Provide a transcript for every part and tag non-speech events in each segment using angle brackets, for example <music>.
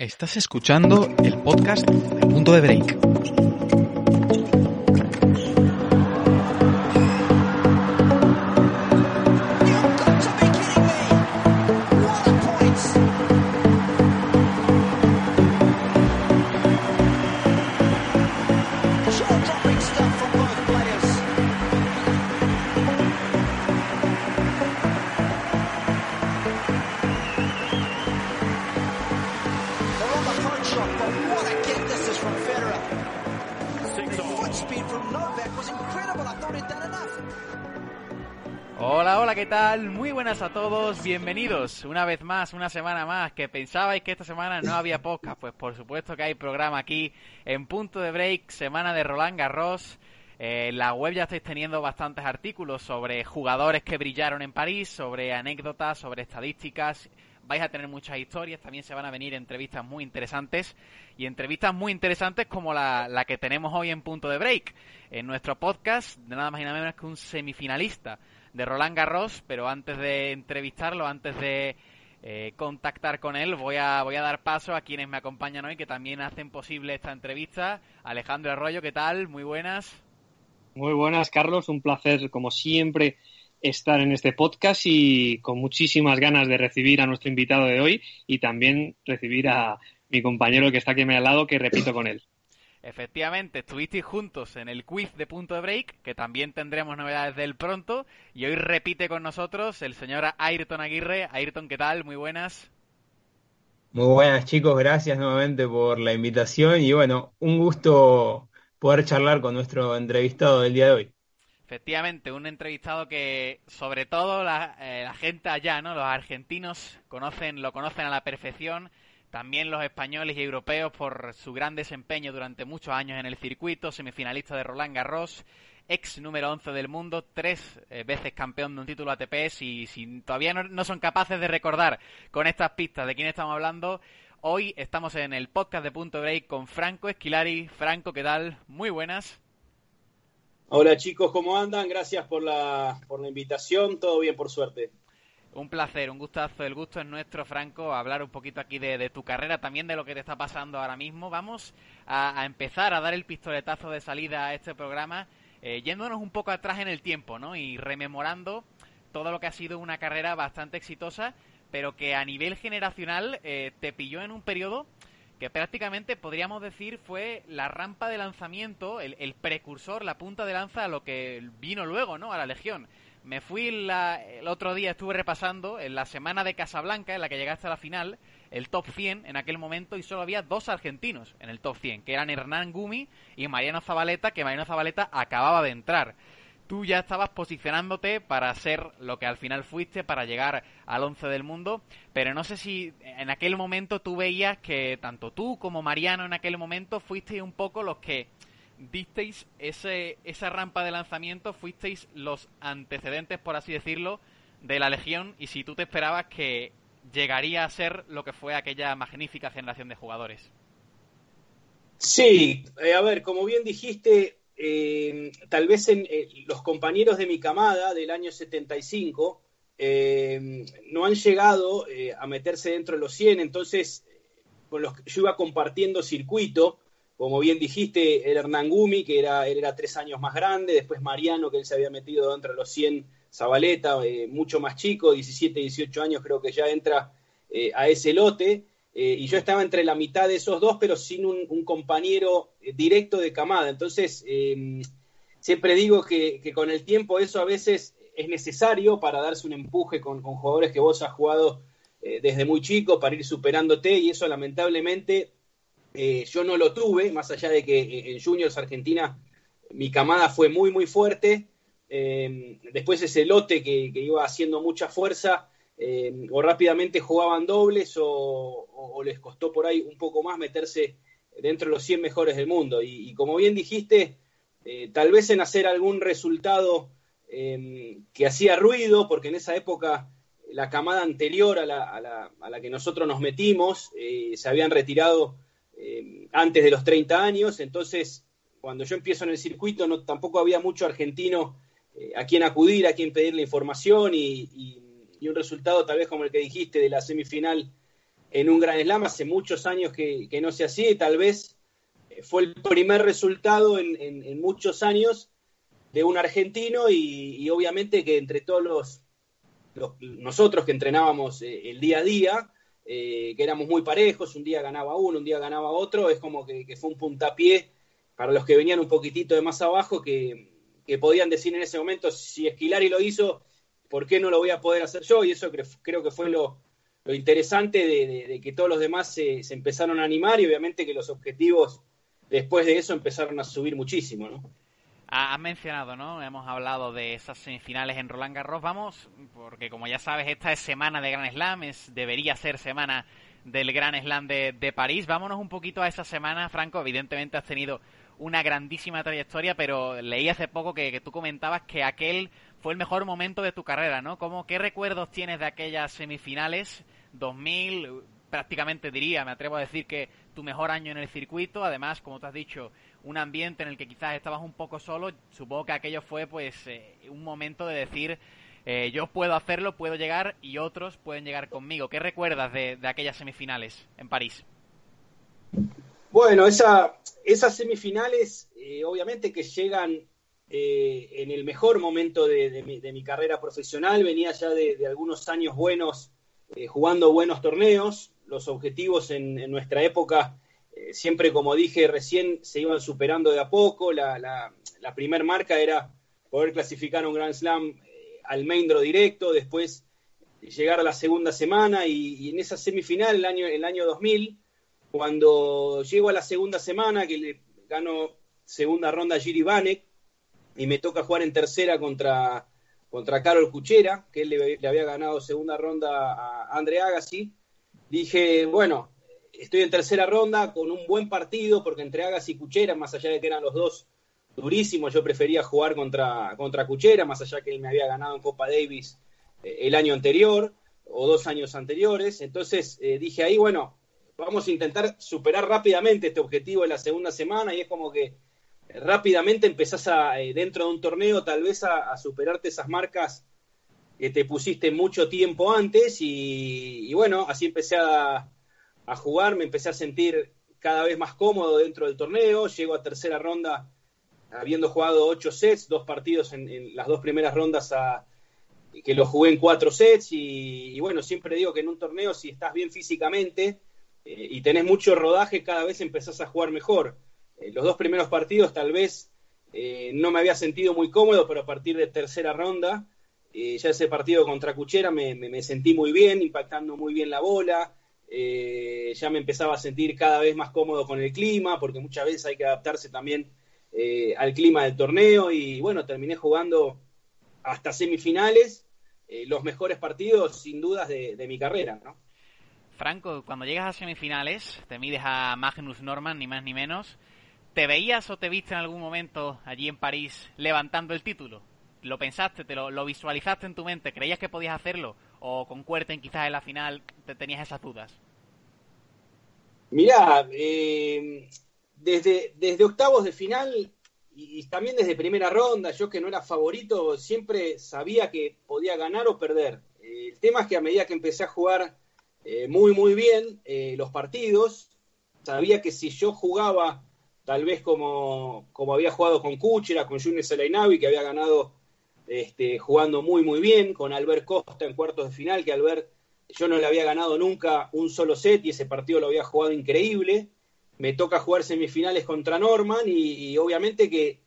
Estás escuchando el podcast de Punto de Break. Buenas a todos, bienvenidos una vez más, una semana más, que pensabais que esta semana no había podcast, pues por supuesto que hay programa aquí en Punto de Break, semana de Roland Garros. Eh, en la web ya estáis teniendo bastantes artículos sobre jugadores que brillaron en París, sobre anécdotas, sobre estadísticas. Vais a tener muchas historias, también se van a venir entrevistas muy interesantes y entrevistas muy interesantes como la, la que tenemos hoy en Punto de Break. En nuestro podcast, de nada más y nada menos que un semifinalista de Roland Garros, pero antes de entrevistarlo, antes de eh, contactar con él, voy a, voy a dar paso a quienes me acompañan hoy, que también hacen posible esta entrevista. Alejandro Arroyo, ¿qué tal? Muy buenas. Muy buenas, Carlos. Un placer, como siempre, estar en este podcast y con muchísimas ganas de recibir a nuestro invitado de hoy y también recibir a mi compañero que está aquí a mi lado, que repito con él. Efectivamente, estuvisteis juntos en el quiz de Punto de Break, que también tendremos novedades del pronto, y hoy repite con nosotros el señor Ayrton Aguirre. Ayrton, ¿qué tal? Muy buenas. Muy buenas chicos, gracias nuevamente por la invitación y bueno, un gusto poder charlar con nuestro entrevistado del día de hoy. Efectivamente, un entrevistado que sobre todo la, eh, la gente allá, ¿no? Los argentinos conocen, lo conocen a la perfección, también los españoles y europeos por su gran desempeño durante muchos años en el circuito, semifinalista de Roland Garros, ex número 11 del mundo, tres eh, veces campeón de un título ATP. Si, si todavía no, no son capaces de recordar con estas pistas de quién estamos hablando, hoy estamos en el podcast de Punto Break con Franco Esquilari. Franco, ¿qué tal? Muy buenas. Hola chicos, ¿cómo andan? Gracias por la, por la invitación, todo bien por suerte. Un placer, un gustazo. El gusto es nuestro, Franco, hablar un poquito aquí de, tu carrera, también de lo que te está pasando ahora mismo. Vamos a, a empezar a dar el pistoletazo de salida a este programa, eh, yéndonos un poco atrás en el tiempo, ¿no? Y rememorando todo lo que ha sido una carrera bastante exitosa, pero que a nivel generacional eh, te pilló en un periodo que prácticamente podríamos decir fue la rampa de lanzamiento, el, el precursor, la punta de lanza a lo que vino luego, ¿no? A la Legión. Me fui la- el otro día, estuve repasando en la semana de Casablanca, en la que llegaste a la final, el top 100 en aquel momento y solo había dos argentinos en el top 100, que eran Hernán Gumi y Mariano Zabaleta, que Mariano Zabaleta acababa de entrar. Tú ya estabas posicionándote para ser lo que al final fuiste, para llegar al 11 del mundo, pero no sé si en aquel momento tú veías que tanto tú como Mariano en aquel momento fuisteis un poco los que disteis ese, esa rampa de lanzamiento, fuisteis los antecedentes, por así decirlo, de la Legión y si tú te esperabas que llegaría a ser lo que fue aquella magnífica generación de jugadores. Sí, eh, a ver, como bien dijiste, eh, tal vez eh, los compañeros de mi camada del año 75 eh, no han llegado a meterse dentro de los 100, entonces con los que yo iba compartiendo circuito, como bien dijiste, el Hernán Gumi, que era, él era tres años más grande, después Mariano, que él se había metido dentro de los 100, Zabaleta, eh, mucho más chico, 17, 18 años creo que ya entra eh, a ese lote, eh, y yo estaba entre la mitad de esos dos, pero sin un, un compañero directo de camada. Entonces, eh, siempre digo que, que, con el tiempo eso a veces es necesario para darse un empuje con, con jugadores que vos has jugado desde muy chico, para ir superándote, y eso lamentablemente eh, yo no lo tuve, más allá de que eh, en Juniors Argentina mi camada fue muy, muy fuerte. Eh, después ese lote que, iba haciendo mucha fuerza, eh, o rápidamente jugaban dobles o, les costó por ahí un poco más meterse dentro de los 100 mejores del mundo. Y, como bien dijiste, eh, tal vez en hacer algún resultado eh, que hacía ruido, porque en esa época la camada anterior a la, a la, a la que nosotros nos metimos se habían retirado eh, antes de los 30 años, entonces cuando yo empiezo en el circuito tampoco había mucho argentino eh, a quien acudir, a quien pedirle información y, un resultado tal vez como el que dijiste de la semifinal en un Gran Slam, hace muchos años que, no se hacía y tal vez fue el primer resultado en, muchos años de un argentino y, obviamente que entre todos los, nosotros que entrenábamos eh, el día a día, eh, que éramos muy parejos, un día ganaba uno, un día ganaba otro, es como que, fue un puntapié para los que venían un poquitito de más abajo que, podían decir en ese momento, si Esquilari lo hizo, ¿por qué no lo voy a poder hacer yo? Y eso creo que fue lo, interesante de, que todos los demás se empezaron a animar y obviamente que los objetivos después de eso empezaron a subir muchísimo, ¿no? Has mencionado, ¿no? Hemos hablado de esas semifinales en Roland Garros. Vamos, porque como ya sabes, esta es semana de Gran Slam, es, debería ser semana del Gran Slam de, París. Vámonos un poquito a esa semana, Franco. Evidentemente has tenido una grandísima trayectoria, pero leí hace poco que, tú comentabas que aquel fue el mejor momento de tu carrera, ¿no? ¿Cómo, ¿Qué recuerdos tienes de aquellas semifinales? 2000, prácticamente diría, me atrevo a decir que tu mejor año en el circuito, además, como te has dicho, un ambiente en el que quizás estabas un poco solo, supongo que aquello fue pues eh, un momento de decir eh, yo puedo hacerlo, puedo llegar y otros pueden llegar conmigo. ¿Qué recuerdas de, aquellas semifinales en París? Bueno, esa, esas semifinales eh, obviamente que llegan en el mejor momento de, mi, carrera profesional, venía ya de, algunos años buenos jugando buenos torneos, los objetivos en nuestra época eh, siempre, como dije recién, se iban superando de a poco. La, la, marca era poder clasificar un Grand Slam eh, al main draw directo, después llegar a la segunda semana y, en esa semifinal, el año, el año 2000, cuando llego a la segunda semana, que le gano segunda ronda a Giri Vanek y me toca jugar en tercera contra, contra Carol Cuchera, que él le, le había ganado segunda ronda a Andre Agassi, dije, bueno, estoy en tercera ronda con un buen partido, porque entre Agas y Cuchera, más allá de que eran los dos durísimos, yo prefería jugar contra, contra Cuchera, más allá que él me había ganado en Copa Davis eh, el año anterior o dos años anteriores. Entonces eh, dije ahí, bueno, vamos a intentar superar rápidamente este objetivo en la segunda semana y es como que rápidamente empezás a, eh, dentro de un torneo tal vez a, superarte esas marcas que te pusiste mucho tiempo antes y bueno, así empecé a, a jugar, me empecé a sentir cada vez más cómodo dentro del torneo, llego a tercera ronda habiendo jugado ocho sets, dos partidos en, las dos primeras rondas a, que lo jugué en cuatro sets y, bueno, siempre digo que en un torneo si estás bien físicamente eh, y tenés mucho rodaje, cada vez empezás a jugar mejor. Eh, los dos primeros partidos tal vez eh, no me había sentido muy cómodo, pero a partir de tercera ronda, ya ese partido contra Cuchera me, me, sentí muy bien, impactando muy bien la bola, eh, ya me empezaba a sentir cada vez más cómodo con el clima, porque muchas veces hay que adaptarse también eh, al clima del torneo y bueno, terminé jugando hasta semifinales, eh, los mejores partidos sin dudas de, mi carrera, ¿no? Franco, cuando llegas a semifinales, te mides a Magnus Norman, ni más ni menos. ¿Te veías o te viste en algún momento allí en París levantando el título? ¿Lo pensaste, te lo, lo visualizaste en tu mente? ¿Creías que podías hacerlo? O con Cuerten quizás en la final te tenías esas dudas? Mirá, eh, desde, desde octavos de final y, también desde primera ronda, yo que no era favorito, siempre sabía que podía ganar o perder. Eh, el tema es que a medida que empecé a jugar eh, muy, muy bien los partidos, sabía que si yo jugaba tal vez como, como había jugado con Kuchera, con Junior Selainavi, que había ganado este, jugando muy, muy bien, con Albert Costa en cuartos de final, que Albert yo no le había ganado nunca un solo set y ese partido lo había jugado increíble. Me toca jugar semifinales contra Norman y, obviamente que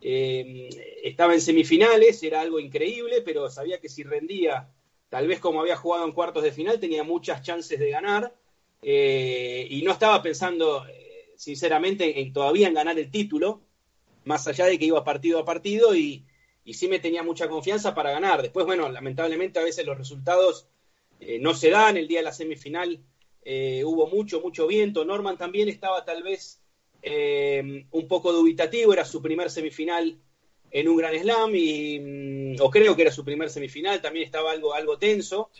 eh, estaba en semifinales, era algo increíble, pero sabía que si rendía, tal vez como había jugado en cuartos de final, tenía muchas chances de ganar. Eh, y no estaba pensando, eh, sinceramente, en todavía en ganar el título, más allá de que iba partido a partido y, y sí me tenía mucha confianza para ganar. Después, bueno, lamentablemente a veces los resultados eh, no se dan. El día de la semifinal eh, hubo mucho, mucho viento. Norman también estaba tal vez eh, un poco dubitativo, era su primer semifinal en un Gran Slam, y, mm, o creo que era su primer semifinal, también estaba algo, algo tenso.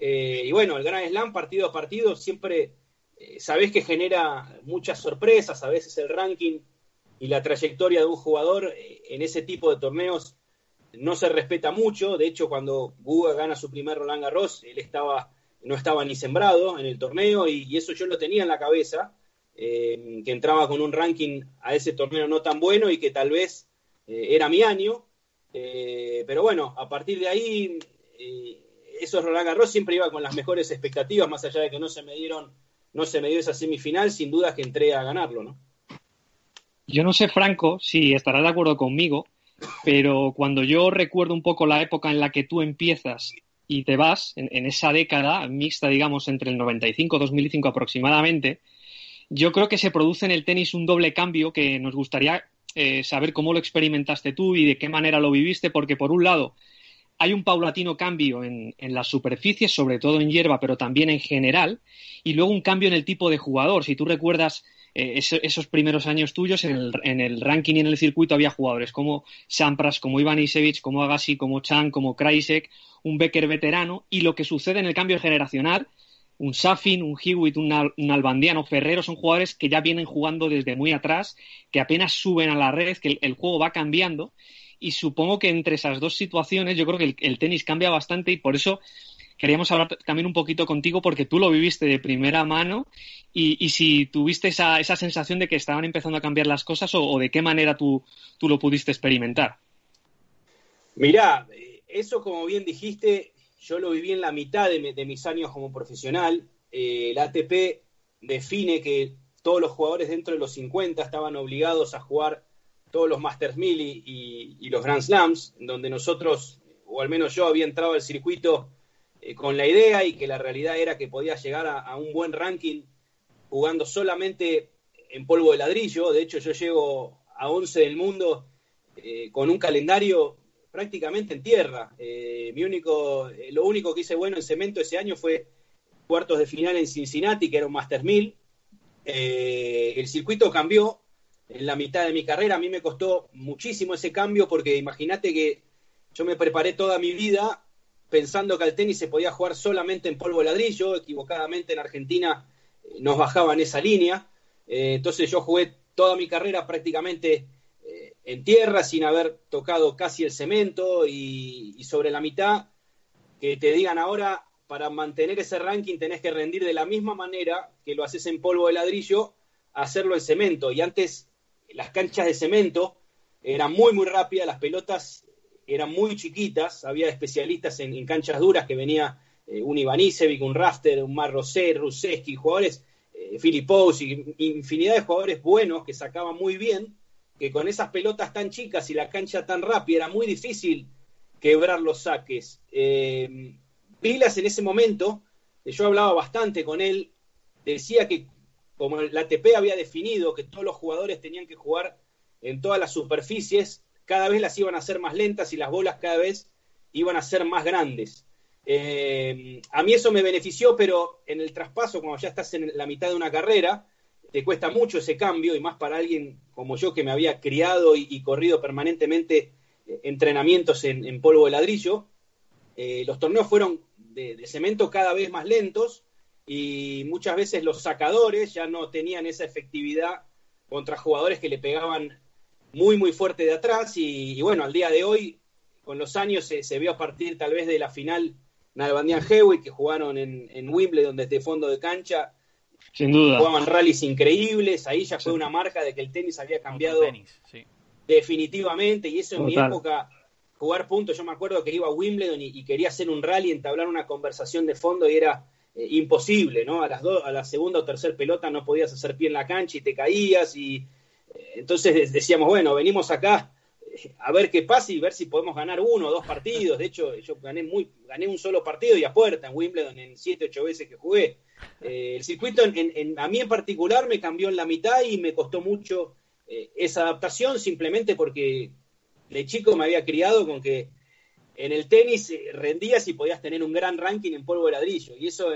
y bueno, el Gran Slam, partido a partido, siempre sabés que genera muchas sorpresas, a veces el ranking y la trayectoria de un jugador en ese tipo de torneos no se respeta mucho. De hecho, cuando Guga gana su primer Roland Garros, él estaba no estaba ni sembrado en el torneo y, eso yo lo tenía en la cabeza, eh, que entraba con un ranking a ese torneo no tan bueno y que tal vez eh, era mi año. Eh, pero bueno, a partir de ahí, eso Roland Garros siempre iba con las mejores expectativas, más allá de que no se me dieron, no se me dio esa semifinal, sin duda que entré a ganarlo, ¿no? Yo no sé, Franco, si estarás de acuerdo conmigo, pero cuando yo recuerdo un poco la época en la que tú empiezas y te vas, en, esa década mixta, digamos, entre el 95 y 2005 aproximadamente, yo creo que se produce en el tenis un doble cambio que nos gustaría eh, saber cómo lo experimentaste tú y de qué manera lo viviste, porque por un lado hay un paulatino cambio en, en las superficies, sobre todo en hierba, pero también en general, y luego un cambio en el tipo de jugador. Si tú recuerdas eh, esos primeros años tuyos en el, en el, ranking y en el circuito había jugadores como Sampras, como Iván Isevich, como Agassi, como Chan, como Krajicek, un Becker veterano y lo que sucede en el cambio generacional, un Safin, un Hewitt, un, un Albandiano, Ferrero, son jugadores que ya vienen jugando desde muy atrás, que apenas suben a la red, que el, juego va cambiando y supongo que entre esas dos situaciones yo creo que el, tenis cambia bastante y por eso queríamos hablar también un poquito contigo porque tú lo viviste de primera mano y, si tuviste esa, esa, sensación de que estaban empezando a cambiar las cosas o, de qué manera tú, tú, lo pudiste experimentar. Mirá, eso como bien dijiste, yo lo viví en la mitad de, mis años como profesional. Eh, el ATP define que todos los jugadores dentro de los 50 estaban obligados a jugar todos los Masters 1000 y, los Grand Slams, donde nosotros, o al menos yo, había entrado al circuito eh, con la idea y que la realidad era que podía llegar a, un buen ranking jugando solamente en polvo de ladrillo. De hecho, yo llego a 11 del mundo eh, con un calendario prácticamente en tierra. Eh, mi único, lo único que hice bueno en cemento ese año fue cuartos de final en Cincinnati, que era un Master 1000. Eh, el circuito cambió en la mitad de mi carrera. A mí me costó muchísimo ese cambio porque imagínate que yo me preparé toda mi vida pensando que al tenis se podía jugar solamente en polvo ladrillo. Equivocadamente en Argentina nos bajaban esa línea. entonces yo jugué toda mi carrera prácticamente en tierra sin haber tocado casi el cemento y, sobre la mitad que te digan ahora para mantener ese ranking tenés que rendir de la misma manera que lo haces en polvo de ladrillo, hacerlo en cemento. Y antes las canchas de cemento eran muy, muy rápidas, las pelotas eran muy chiquitas, había especialistas en, canchas duras que venía eh, un Ivanisevic, un Rafter, un Marrosé, Ruseski, jugadores, eh, infinidad de jugadores buenos que sacaban muy bien que con esas pelotas tan chicas y la cancha tan rápida era muy difícil quebrar los saques. Eh, en ese momento, yo hablaba bastante con él, decía que como la ATP había definido que todos los jugadores tenían que jugar en todas las superficies, cada vez las iban a hacer más lentas y las bolas cada vez iban a ser más grandes. Eh, a mí eso me benefició, pero en el traspaso, cuando ya estás en la mitad de una carrera, te cuesta mucho ese cambio y más para alguien como yo que me había criado y, corrido permanentemente eh, entrenamientos en, polvo de ladrillo. Eh, los torneos fueron de, cemento cada vez más lentos y muchas veces los sacadores ya no tenían esa efectividad contra jugadores que le pegaban muy muy fuerte de atrás y, bueno, al día de hoy, con los años se, vio a partir tal vez de la final Nalbandian Hewitt que jugaron en, en Wimbledon desde fondo de cancha sin duda. Jugaban rallies increíbles, ahí ya fue una marca de que el tenis había cambiado definitivamente, y eso en mi época, jugar puntos, yo me acuerdo que iba a Wimbledon y, quería hacer un rally, entablar una conversación de fondo y era eh, imposible, ¿no? A las dos, a la segunda o tercera pelota no podías hacer pie en la cancha y te caías y entonces decíamos, bueno, venimos acá eh, a ver qué pasa y ver si podemos ganar uno o dos partidos. De hecho, yo gané muy, gané un solo partido y a puerta en Wimbledon en siete, ocho veces que jugué. Eh, el circuito a mí en particular me cambió en la mitad y me costó mucho eh, esa adaptación simplemente porque de chico me había criado con que en el tenis rendías y podías tener un gran ranking en polvo de ladrillo. Y eso,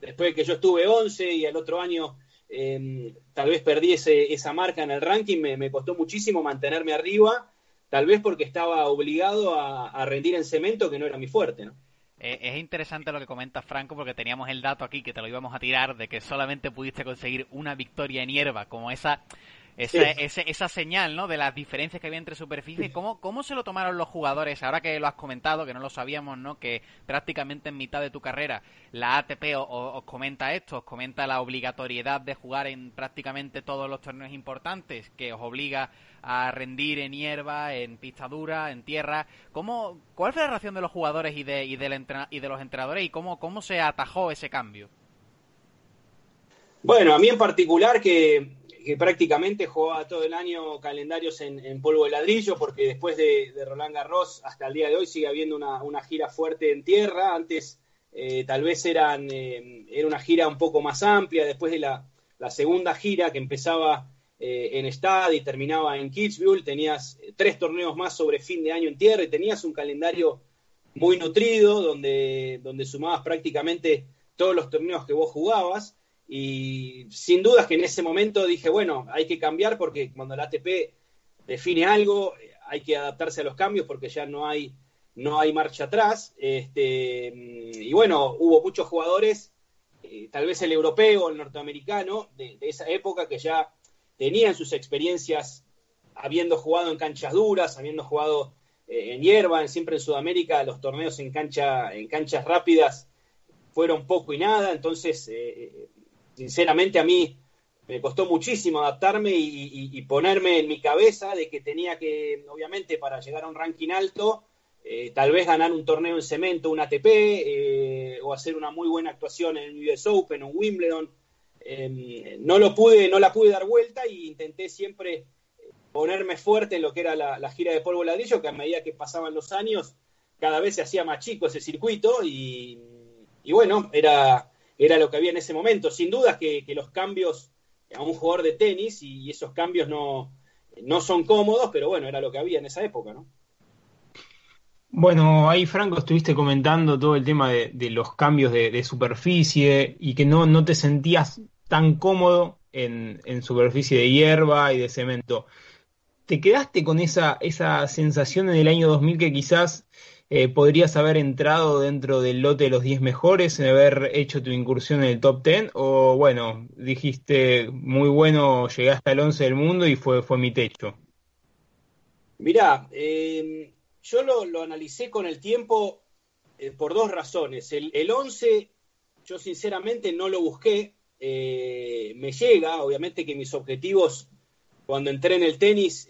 después de que yo estuve 11 y el otro año em, tal vez perdí esa marca en el ranking, me, costó muchísimo mantenerme arriba, tal vez porque estaba obligado a, a rendir en cemento, que no era mi fuerte. ¿no? Eh, es interesante lo que comenta Franco porque teníamos el dato aquí que te lo íbamos a tirar de que solamente pudiste conseguir una victoria en hierba, como esa esa, esa, señal, ¿no? De las diferencias que había entre superficies. ¿Cómo, ¿Cómo se lo tomaron los jugadores? Ahora que lo has comentado, que no lo sabíamos, ¿no? Que prácticamente en mitad de tu carrera la ATP os, comenta esto, os comenta la obligatoriedad de jugar en prácticamente todos los torneos importantes, que os obliga a rendir en hierba, en pista dura, en tierra. ¿Cómo, ¿Cuál fue la reacción de los jugadores y de, y, del y de los entrenadores y cómo, cómo se atajó ese cambio? Bueno, a mí en particular que que prácticamente jugaba todo el año calendarios en, polvo de ladrillo, porque después de, Roland Garros hasta el día de hoy sigue habiendo una, gira fuerte en tierra. Antes eh, tal vez eran, eh, era una gira un poco más amplia, después de la, segunda gira que empezaba eh, en Stade y terminaba en Kitzbühel, tenías tres torneos más sobre fin de año en tierra y tenías un calendario muy nutrido donde, donde sumabas prácticamente todos los torneos que vos jugabas. Y sin dudas que en ese momento dije, bueno, hay que cambiar porque cuando la ATP define algo, hay que adaptarse a los cambios porque ya no hay, no hay marcha atrás. Este, y bueno, hubo muchos jugadores, eh, tal vez el europeo, el norteamericano, de, esa época que ya tenían sus experiencias habiendo jugado en canchas duras, habiendo jugado eh, en hierba, siempre en Sudamérica los torneos en, cancha, en canchas rápidas fueron poco y nada, entonces eh, sinceramente a mí me costó muchísimo adaptarme y, ponerme en mi cabeza de que tenía que, obviamente, para llegar a un ranking alto, eh, tal vez ganar un torneo en cemento, un ATP, eh, o hacer una muy buena actuación en el US Open o Wimbledon. Em, no lo pude, no la pude dar vuelta e intenté siempre ponerme fuerte en lo que era la, gira de polvo ladrillo, que a medida que pasaban los años, cada vez se hacía más chico ese circuito y bueno, era, era lo que había en ese momento. Sin duda que, los cambios a un jugador de tenis y, esos cambios no, no son cómodos, pero bueno, era lo que había en esa época, ¿no? Bueno, ahí Franco estuviste comentando todo el tema de, los cambios de, superficie y que no, no te sentías tan cómodo en, en, superficie de hierba y de cemento. ¿Te quedaste con esa, esa sensación en el año 2000 que quizás eh, podrías haber entrado dentro del lote de los 10 mejores, haber hecho tu incursión en el top 10, o bueno, dijiste, muy bueno, llegué hasta el 11 del mundo y fue, fue mi techo. Mirá, em, yo lo, analicé con el tiempo eh, por dos razones. El, el 11, yo sinceramente no lo busqué, eh, me llega, obviamente que mis objetivos cuando entré en el tenis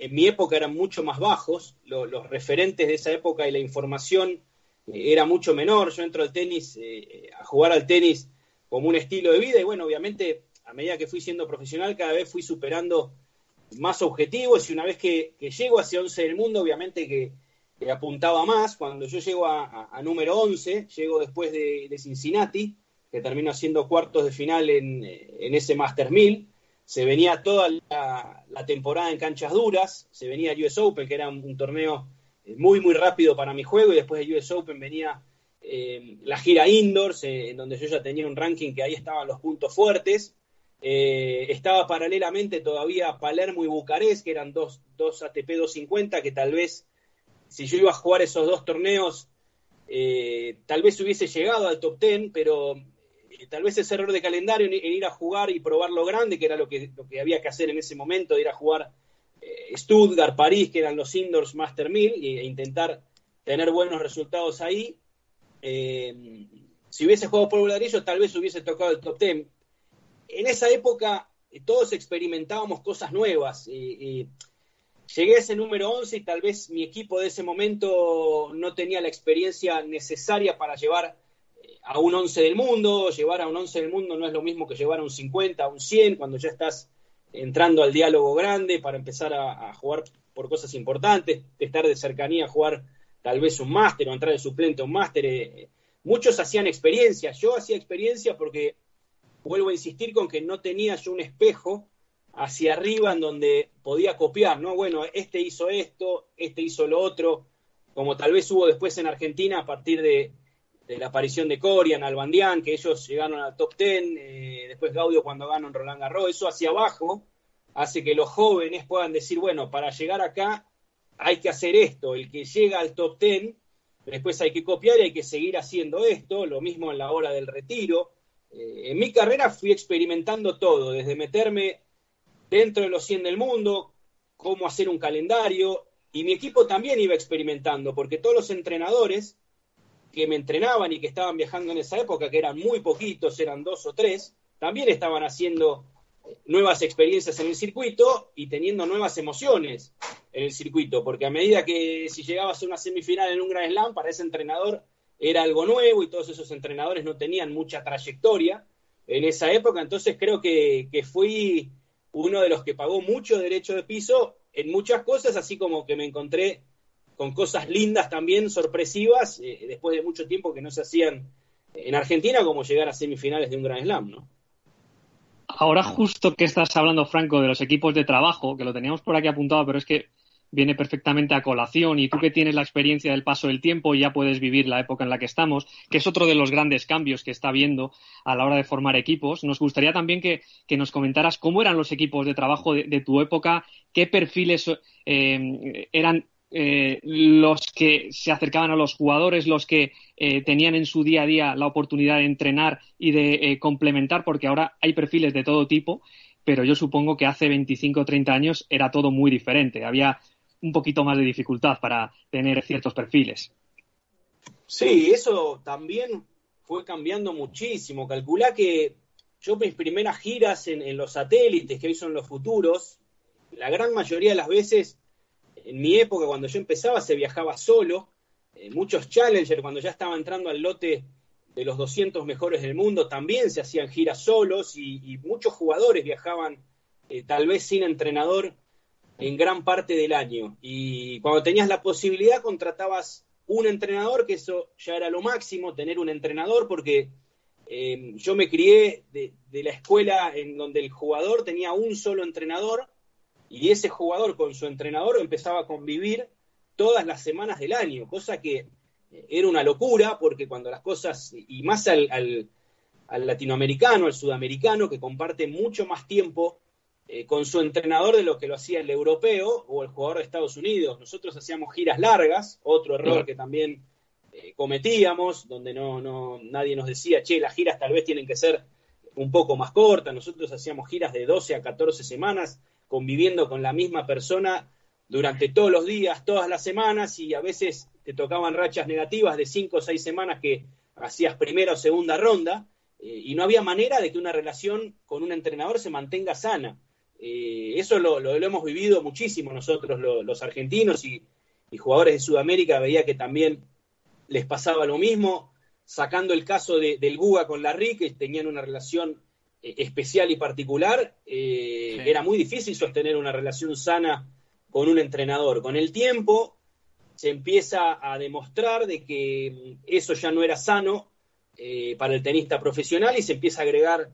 en mi época eran mucho más bajos, los referentes de esa época y la información eh, era mucho menor. Yo entro al tenis, eh, a jugar al tenis como un estilo de vida y bueno, obviamente a medida que fui siendo profesional cada vez fui superando más objetivos y una vez que, llego hacia 11 del mundo, obviamente que, apuntaba más. Cuando yo llego a, número 11, llego después de, Cincinnati, que termino haciendo cuartos de final en, en ese Master 1000 se venía toda la, temporada en canchas duras, se venía el US Open, que era un, torneo eh, muy, muy rápido para mi juego, y después del US Open venía eh, la gira indoors, eh, en donde yo ya tenía un ranking que ahí estaban los puntos fuertes. estaba paralelamente todavía Palermo y Bucarest, que eran dos, dos ATP 250, que tal vez si yo iba a jugar esos dos torneos, tal vez hubiese llegado al top 10, pero tal vez ese error de calendario en, ir a jugar y probar lo grande, que era lo que, lo que había que hacer en ese momento, de ir a jugar eh, Stuttgart, París, que eran los indoors Master 1000, e, intentar tener buenos resultados ahí. Eh, si hubiese jugado por ladrillo, tal vez hubiese tocado el top 10. En esa época eh, todos experimentábamos cosas nuevas. llegué a ese número 11 y tal vez mi equipo de ese momento no tenía la experiencia necesaria para llevar a un 11 del mundo, llevar a un 11 del mundo no es lo mismo que llevar a un 50, a un 100, cuando ya estás entrando al diálogo grande para empezar a, jugar por cosas importantes, estar de cercanía a jugar tal vez un máster o entrar de suplente a un máster. Eh, muchos hacían experiencias, yo hacía experiencia porque vuelvo a insistir con que no tenía yo un espejo hacia arriba en donde podía copiar, ¿no? Bueno, este hizo esto, este hizo lo otro, como tal vez hubo después en Argentina a partir de, de la aparición de Corian, Albandián, que ellos llegaron al top 10, eh, después Gaudio cuando ganó en Roland Garros, eso hacia abajo hace que los jóvenes puedan decir, bueno, para llegar acá hay que hacer esto, el que llega al top 10, después hay que copiar y hay que seguir haciendo esto, lo mismo en la hora del retiro. Eh, en mi carrera fui experimentando todo, desde meterme dentro de los 100 del mundo, cómo hacer un calendario, y mi equipo también iba experimentando, porque todos los entrenadores que me entrenaban y que estaban viajando en esa época, que eran muy poquitos, eran dos o tres, también estaban haciendo nuevas experiencias en el circuito y teniendo nuevas emociones en el circuito, porque a medida que si llegabas a una semifinal en un Grand Slam, para ese entrenador era algo nuevo y todos esos entrenadores no tenían mucha trayectoria en esa época, entonces creo que, que fui uno de los que pagó mucho derecho de piso en muchas cosas, así como que me encontré con cosas lindas también, sorpresivas, eh, después de mucho tiempo que no se hacían en Argentina, como llegar a semifinales de un Grand Slam, ¿no? Ahora justo que estás hablando, Franco, de los equipos de trabajo, que lo teníamos por aquí apuntado, pero es que viene perfectamente a colación y tú que tienes la experiencia del paso del tiempo ya puedes vivir la época en la que estamos, que es otro de los grandes cambios que está habiendo a la hora de formar equipos. Nos gustaría también que, nos comentaras cómo eran los equipos de trabajo de, tu época, qué perfiles eh, eran eh, los que se acercaban a los jugadores, los que eh, tenían en su día a día la oportunidad de entrenar y de complementar, porque ahora hay perfiles de todo tipo, pero yo supongo que hace 25 o 30 años era todo muy diferente. Había un poquito más de dificultad para tener ciertos perfiles. Sí, eso también fue cambiando muchísimo. Calculá que yo mis primeras giras en, los satélites, que hoy son los futuros, la gran mayoría de las veces, en mi época, cuando yo empezaba, se viajaba solo. Eh, muchos Challenger, cuando ya estaba entrando al lote de los 200 mejores del mundo, también se hacían giras solos y, muchos jugadores viajaban eh, tal vez sin entrenador en gran parte del año. Y cuando tenías la posibilidad, contratabas un entrenador, que eso ya era lo máximo, tener un entrenador, porque eh, yo me crié de, la escuela en donde el jugador tenía un solo entrenador y ese jugador con su entrenador empezaba a convivir todas las semanas del año, cosa que era una locura, porque cuando las cosas, y más al, al latinoamericano, al sudamericano, que comparte mucho más tiempo eh, con su entrenador de lo que lo hacía el europeo o el jugador de Estados Unidos. Nosotros hacíamos giras largas, otro error que también eh, cometíamos, donde no, no, nadie nos decía, che, las giras tal vez tienen que ser un poco más cortas. Nosotros hacíamos giras de 12 a 14 semanas, conviviendo con la misma persona durante todos los días, todas las semanas, y a veces te tocaban rachas negativas de 5 o 6 semanas que hacías primera o segunda ronda, eh, y no había manera de que una relación con un entrenador se mantenga sana. Eh, eso lo, hemos vivido muchísimo nosotros, los argentinos y, jugadores de Sudamérica, veía que también les pasaba lo mismo, sacando el caso del Guga con Larry, que tenían una relación especial y particular, eh, era muy difícil sostener una relación sana con un entrenador. Con el tiempo se empieza a demostrar de que eso ya no era sano para el tenista profesional y se empieza a agregar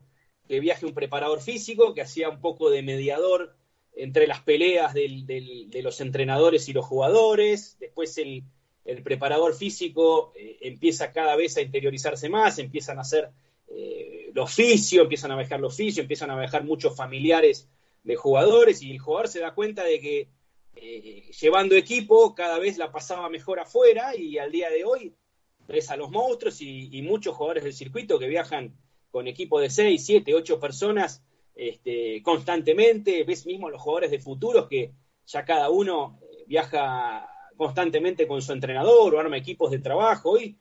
que viaje un preparador físico que hacía un poco de mediador entre las peleas de los entrenadores y los jugadores. Después el, preparador físico eh, empieza cada vez a interiorizarse más, empiezan a hacer eh, los oficio, empiezan a viajar los oficio, empiezan a viajar muchos familiares de jugadores y el jugador se da cuenta de que eh, llevando equipo cada vez la pasaba mejor afuera y al día de hoy ves a los monstruos y muchos jugadores del circuito que viajan con equipo de 6, 7, 8 personas este, constantemente, ves mismo los jugadores de futuros que ya cada uno viaja constantemente con su entrenador o arma equipos de trabajo. Y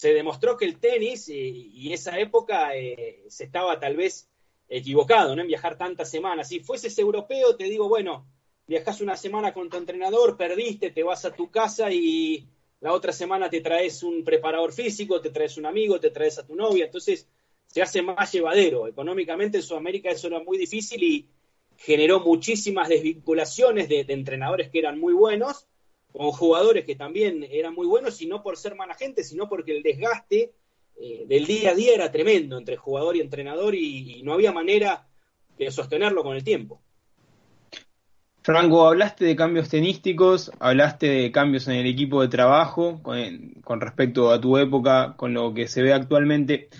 se demostró que el tenis eh, y esa época eh, se estaba tal vez equivocado ¿no? en viajar tantas semanas. Si fueses europeo, te digo, bueno, viajas una semana con tu entrenador, perdiste, te vas a tu casa y la otra semana te traes un preparador físico, te traes un amigo, te traes a tu novia. Entonces, se hace más llevadero. Económicamente en Sudamérica eso era muy difícil y generó muchísimas desvinculaciones de, entrenadores que eran muy buenos con jugadores que también eran muy buenos y no por ser mala gente, sino porque el desgaste eh, del día a día era tremendo entre jugador y entrenador y, no había manera de sostenerlo con el tiempo. Franco, hablaste de cambios tenísticos, hablaste de cambios en el equipo de trabajo con, respecto a tu época, con lo que se ve actualmente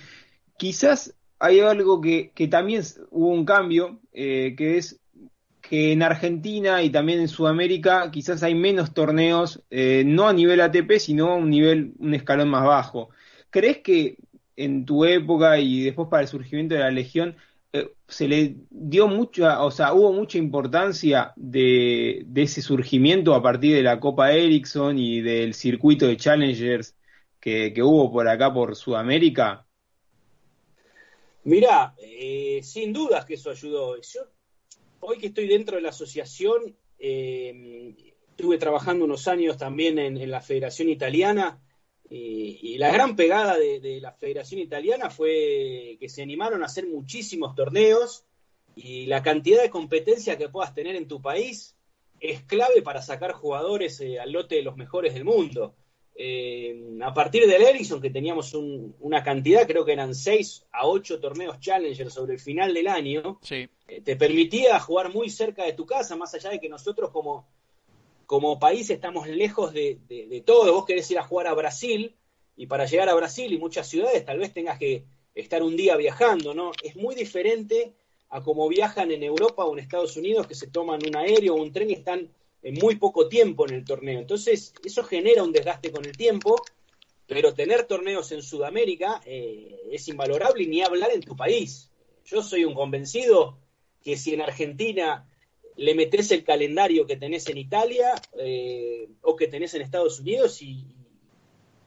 quizás hay algo que, también hubo un cambio, eh, que es que en Argentina y también en Sudamérica quizás hay menos torneos, eh, no a nivel ATP, sino a un nivel, un escalón más bajo. ¿Crees que en tu época y después para el surgimiento de la Legión eh, se le dio mucha, o sea, hubo mucha importancia de, ese surgimiento a partir de la Copa Ericsson y del circuito de Challengers que, hubo por acá por Sudamérica. Mirá, eh, sin dudas que eso ayudó. Hoy que estoy dentro de la asociación, eh, estuve trabajando unos años también en, la Federación Italiana y, la gran pegada de, de, la Federación Italiana fue que se animaron a hacer muchísimos torneos y la cantidad de competencia que puedas tener en tu país es clave para sacar jugadores eh, al lote de los mejores del mundo. Eh, a partir del Ericsson, que teníamos un, una cantidad, creo que eran 6 a 8 torneos Challenger sobre el final del año, sí. eh, te permitía jugar muy cerca de tu casa, más allá de que nosotros como, como país estamos lejos de, de, de, todo. Vos querés ir a jugar a Brasil y para llegar a Brasil y muchas ciudades tal vez tengas que estar un día viajando, ¿no? Es muy diferente a como viajan en Europa o en Estados Unidos que se toman un aéreo o un tren y están en muy poco tiempo en el torneo. Entonces, eso genera un desgaste con el tiempo, pero tener torneos en Sudamérica eh, es invalorable y ni hablar en tu país. Yo soy un convencido que si en Argentina le metes el calendario que tenés en Italia eh, o que tenés en Estados Unidos y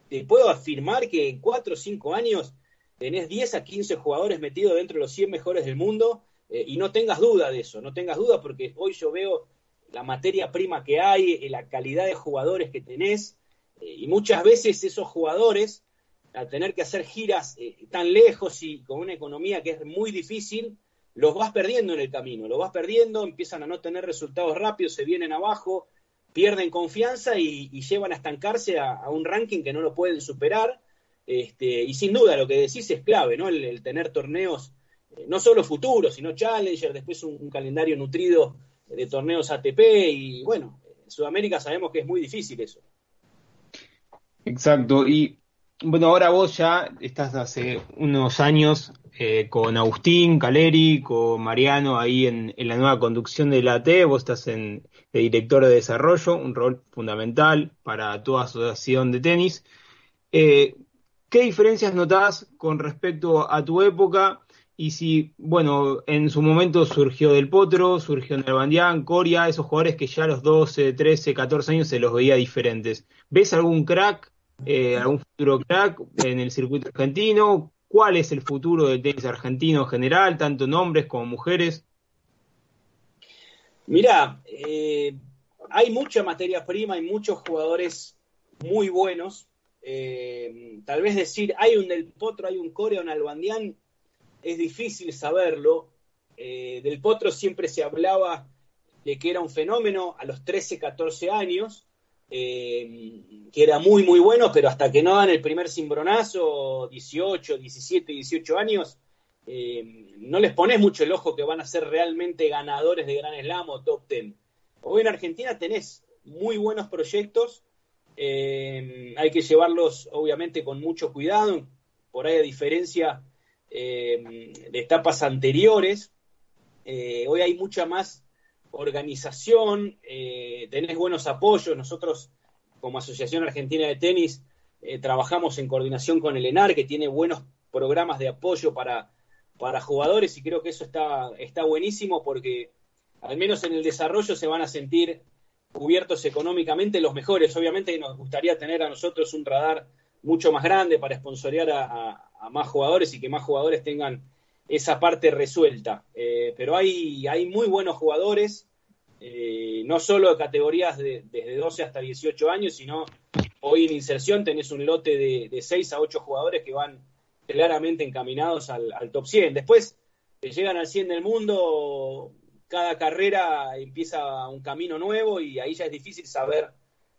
te puedo afirmar que en 4 o 5 años tenés 10 a 15 jugadores metidos dentro de los 100 mejores del mundo eh, y no tengas duda de eso, no tengas duda porque hoy yo veo la materia prima que hay, eh, la calidad de jugadores que tenés, eh, y muchas veces esos jugadores, al tener que hacer giras eh, tan lejos y con una economía que es muy difícil, los vas perdiendo en el camino, los vas perdiendo, empiezan a no tener resultados rápidos, se vienen abajo, pierden confianza y, llevan a estancarse a, un ranking que no lo pueden superar. Este, y sin duda lo que decís es clave, ¿no? El, tener torneos, no solo futuros, sino Challenger, después un calendario nutrido de torneos ATP y bueno, en Sudamérica sabemos que es muy difícil eso. Exacto, y bueno, ahora vos ya estás hace unos años eh, con Agustín Caleri, con Mariano ahí en, en, la nueva conducción de la AT, vos estás en, de director de desarrollo, un rol fundamental para toda asociación de tenis. Eh, ¿Qué diferencias notás con respecto a tu época? Y si, bueno, en su momento surgió Del Potro, surgió Nelbandián, Coria, esos jugadores que ya a los 12, 13, 14 años se los veía diferentes. ¿Ves algún crack, eh, algún futuro crack en el circuito argentino? ¿Cuál es el futuro del tenis argentino en general, tanto en hombres como mujeres? Mirá, eh, hay mucha materia prima, hay muchos jugadores muy buenos. Eh, tal vez decir, hay un Del Potro, hay un Coria, un Albandián, es difícil saberlo. Eh, del Potro siempre se hablaba de que era un fenómeno a los 13, 14 años, eh, que era muy, muy bueno, pero hasta que no dan el primer cimbronazo, 18, 17, 18 años, eh, no les pones mucho el ojo que van a ser realmente ganadores de Gran Slam o top 10. Hoy en Argentina tenés muy buenos proyectos, hay que llevarlos obviamente con mucho cuidado, por ahí a diferencia eh, de etapas anteriores. Eh, hoy hay mucha más organización, eh, tenés buenos apoyos. Nosotros, como Asociación Argentina de Tenis, eh, trabajamos en coordinación con el ENAR, que tiene buenos programas de apoyo para, para jugadores, y creo que eso está, está buenísimo porque, al menos en el desarrollo, se van a sentir cubiertos económicamente los mejores. Obviamente nos gustaría tener a nosotros un radar mucho más grande para sponsorear a, a más jugadores y que más jugadores tengan esa parte resuelta. Eh, pero hay, hay muy buenos jugadores, eh, no solo de categorías de, desde 12 hasta 18 años, sino hoy en inserción tenés un lote de, de 6 a 8 jugadores que van claramente encaminados al, top 100. Después llegan al 100 del mundo, cada carrera empieza un camino nuevo y ahí ya es difícil saber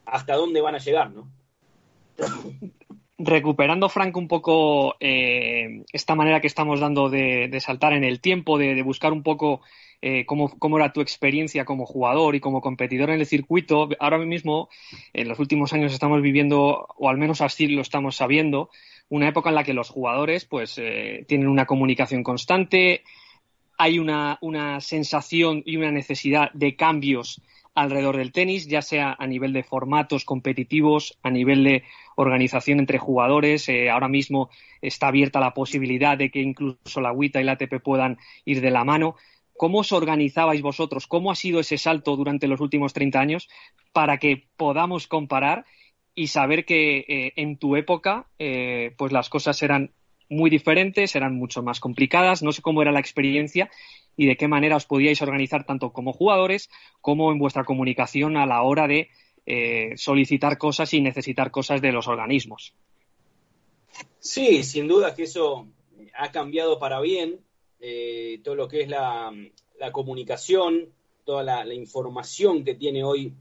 hasta dónde van a llegar, ¿no? <laughs> recuperando, Frank, un poco eh, esta manera que estamos dando de, de saltar en el tiempo, de, buscar un poco eh, cómo, cómo, era tu experiencia como jugador y como competidor en el circuito. Ahora mismo, en los últimos años, estamos viviendo, o al menos así lo estamos sabiendo, una época en la que los jugadores pues eh, tienen una comunicación constante, hay una, una sensación y una necesidad de cambios alrededor del tenis, ya sea a nivel de formatos competitivos, a nivel de organización entre jugadores. Eh, ahora mismo está abierta la posibilidad de que incluso la WITA y la ATP puedan ir de la mano. ¿Cómo os organizabais vosotros? ¿Cómo ha sido ese salto durante los últimos 30 años para que podamos comparar y saber que eh, en tu época eh, pues las cosas eran muy diferentes, eran mucho más complicadas? No sé cómo era la experiencia y de qué manera os podíais organizar tanto como jugadores como en vuestra comunicación a la hora de eh, solicitar cosas y necesitar cosas de los organismos. Sí, sin duda que eso ha cambiado para bien eh, todo lo que es la, comunicación, toda la, información que tiene hoy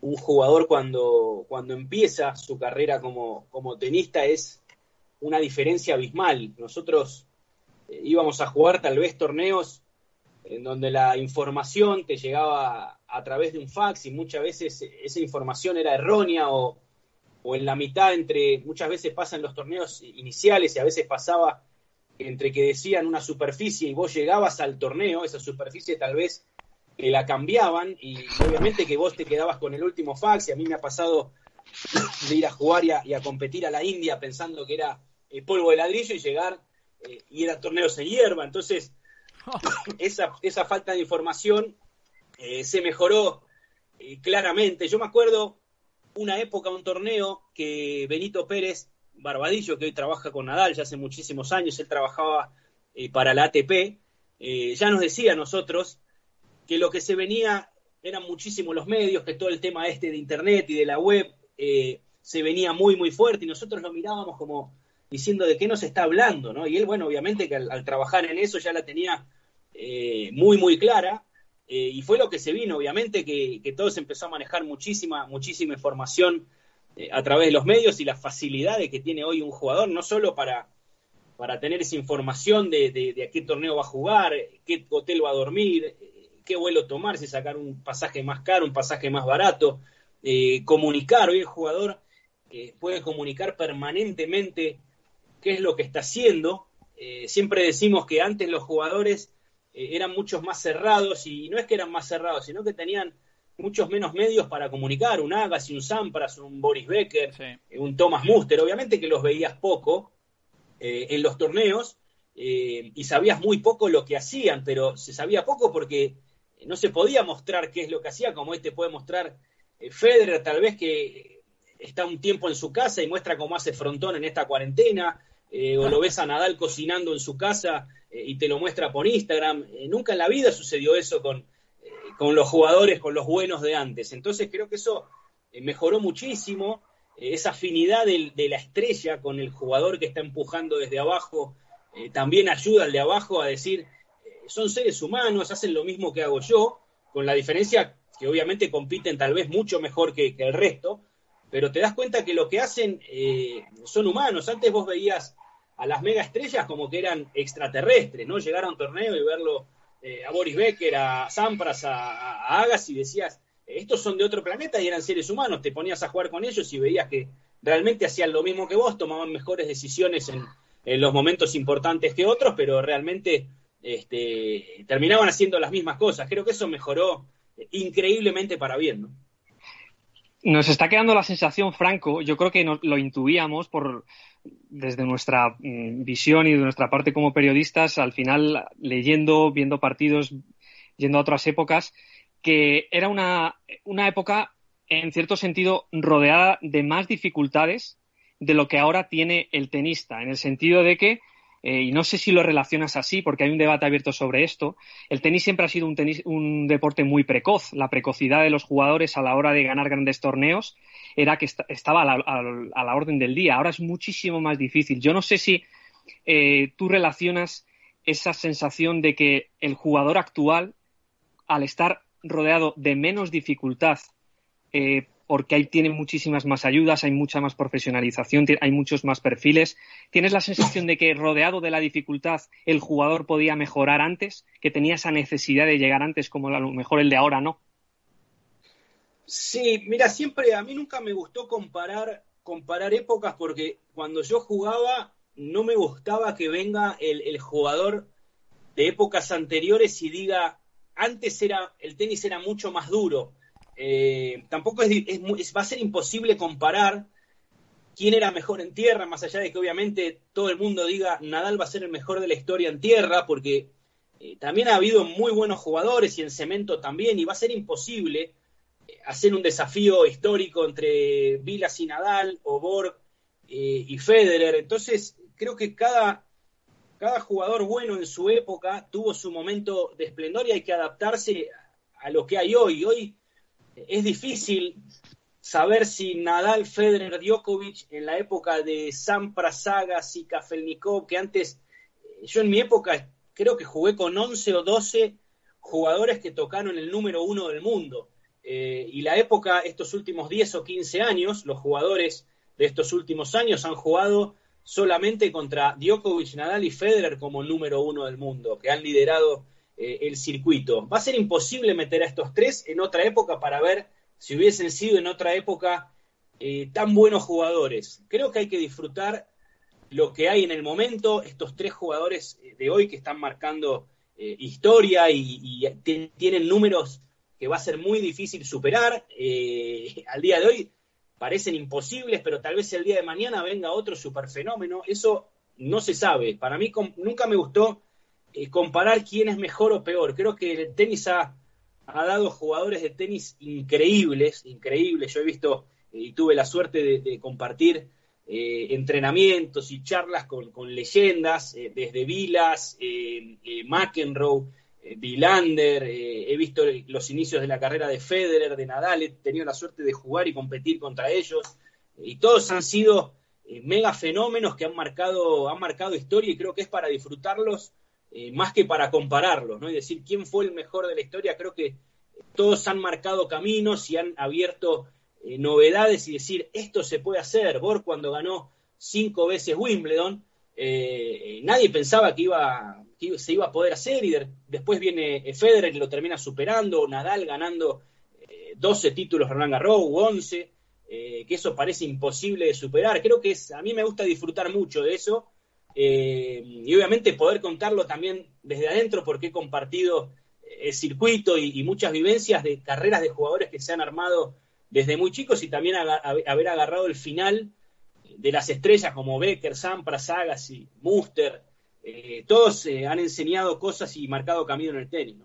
un jugador cuando, cuando empieza su carrera como, como tenista es una diferencia abismal. Nosotros eh, íbamos a jugar tal vez torneos en donde la información te llegaba a través de un fax y muchas veces esa información era errónea o, en la mitad entre, muchas veces pasan los torneos iniciales y a veces pasaba entre que decían una superficie y vos llegabas al torneo, esa superficie tal vez que la cambiaban y obviamente que vos te quedabas con el último fax y a mí me ha pasado de ir a jugar y a, competir a la India pensando que era el polvo de ladrillo y llegar eh, y era torneos en hierba, entonces <laughs> esa, esa falta de información eh, se mejoró eh, claramente. Yo me acuerdo una época, un torneo que Benito Pérez Barbadillo, que hoy trabaja con Nadal ya hace muchísimos años, él trabajaba eh, para la ATP, ya nos decía a nosotros que lo que se venía eran muchísimos los medios, que todo el tema este de Internet y de la web se venía muy, muy fuerte y nosotros lo mirábamos como diciendo de qué nos está hablando, ¿no? Y él, bueno, obviamente que al, trabajar en eso ya la tenía eh, muy, muy clara, eh, y fue lo que se vino, obviamente, que, que todo se empezó a manejar muchísima, muchísima información eh, a través de los medios y las facilidades que tiene hoy un jugador, no solo para, para tener esa información de, de, a qué torneo va a jugar, qué hotel va a dormir, qué vuelo tomar, si sacar un pasaje más caro, un pasaje más barato, comunicar, hoy el jugador puede comunicar permanentemente qué es lo que está haciendo. Eh, siempre decimos que antes los jugadores eh, eran muchos más cerrados y no es que eran más cerrados, sino que tenían muchos menos medios para comunicar, un Agassi, un Sampras, un Boris Becker, eh, un Thomas Muster, obviamente que los veías poco en los torneos y sabías muy poco lo que hacían, pero se sabía poco porque no se podía mostrar qué es lo que hacía, como este puede mostrar Federer, tal vez que está un tiempo en su casa y muestra cómo hace frontón en esta cuarentena, eh, o lo ves a Nadal cocinando en su casa eh, y te lo muestra por Instagram. Eh, nunca en la vida sucedió eso con, con los jugadores, con los buenos de antes. Entonces creo que eso mejoró muchísimo, esa afinidad de, la estrella con el jugador que está empujando desde abajo, también ayuda al de abajo a decir, son seres humanos, hacen lo mismo que hago yo, con la diferencia que obviamente compiten tal vez mucho mejor que, el resto, pero te das cuenta que lo que hacen son humanos. Antes vos veías a las mega estrellas como que eran extraterrestres, ¿no? Llegar a un torneo y verlo eh, a Boris Becker, a Sampras, a, Agas y decías, estos son de otro planeta y eran seres humanos, te ponías a jugar con ellos y veías que realmente hacían lo mismo que vos, tomaban mejores decisiones en, los momentos importantes que otros, pero realmente este, terminaban haciendo las mismas cosas. Creo que eso mejoró increíblemente para bien, ¿no? Nos está quedando la sensación, Franco, yo creo que lo intuíamos por, desde nuestra mm, visión y de nuestra parte como periodistas, al final leyendo, viendo partidos, yendo a otras épocas, que era una, una época, en cierto sentido, rodeada de más dificultades de lo que ahora tiene el tenista, en el sentido de que eh, y no sé si lo relacionas así, porque hay un debate abierto sobre esto. El tenis siempre ha sido un, tenis, un deporte muy precoz. La precocidad de los jugadores a la hora de ganar grandes torneos era que estaba a la, orden del día. Ahora es muchísimo más difícil. Yo no sé si eh, tú relacionas esa sensación de que el jugador actual, al estar rodeado de menos dificultad, eh, porque ahí tiene muchísimas más ayudas, hay mucha más profesionalización, hay muchos más perfiles. ¿Tienes la sensación de que rodeado de la dificultad el jugador podía mejorar antes, que tenía esa necesidad de llegar antes como a lo mejor el de ahora no? Sí, mira, siempre a mí nunca me gustó comparar, comparar épocas porque cuando yo jugaba no me gustaba que venga el, el jugador de épocas anteriores y diga, antes era, el tenis era mucho más duro eh, tampoco es, va a ser imposible comparar quién era mejor en tierra, más allá de que obviamente todo el mundo diga Nadal va a ser el mejor de la historia en tierra, porque eh, también ha habido muy buenos jugadores y en cemento también, y va a ser imposible eh, hacer un desafío histórico entre Vilas y Nadal o Borg y Federer. Entonces, creo que cada, cada jugador bueno en su época tuvo su momento de esplendor y hay que adaptarse a lo que hay hoy. Hoy es difícil saber si Nadal, Federer, Djokovic en la época de Sampras, Sagas y Kafelnikov, que antes, eh, yo en mi época creo que jugué con 11 o 12 jugadores que tocaron el número uno del mundo. Eh, y la época, estos últimos 10 o 15 años, los jugadores de estos últimos años han jugado solamente contra Djokovic, Nadal y Federer como número uno del mundo, que han liderado eh, el circuito. Va a ser imposible meter a estos tres en otra época para ver si hubiesen sido en otra época eh, tan buenos jugadores. Creo que hay que disfrutar lo que hay en el momento, estos tres jugadores eh, de hoy que están marcando historia y, tienen números que va a ser muy difícil superar. al día de hoy parecen imposibles, pero tal vez el día de mañana venga otro superfenómeno. Eso no se sabe. Para mí nunca me gustó eh, comparar quién es mejor o peor. Creo que el tenis ha, dado jugadores de tenis increíbles, increíbles. Yo he visto eh, y tuve la suerte de, compartir eh, entrenamientos y charlas con, leyendas, desde Vilas, McEnroe, Villander, he visto los inicios de la carrera de Federer, de Nadal, he tenido la suerte de jugar y competir contra ellos, y todos han sido mega fenómenos que han marcado, han marcado historia y creo que es para disfrutarlos eh, más que para compararlos, ¿no? Y decir quién fue el mejor de la historia, creo que todos han marcado caminos y han abierto eh, novedades y decir, esto se puede hacer. Borg cuando ganó cinco veces Wimbledon, eh, nadie pensaba que, iba, que se iba a poder hacer y después viene Federer que lo termina superando, Nadal ganando 12 títulos Roland Garros, 11, que eso parece imposible de superar. Creo que es, a mí me gusta disfrutar mucho de eso eh, y obviamente poder contarlo también desde adentro porque he compartido el circuito y, muchas vivencias de carreras de jugadores que se han armado desde muy chicos y también haber agarrado el final de las estrellas como Becker, Sampras, Agassi, Muster, eh, todos eh, han enseñado cosas y marcado camino en el tenis.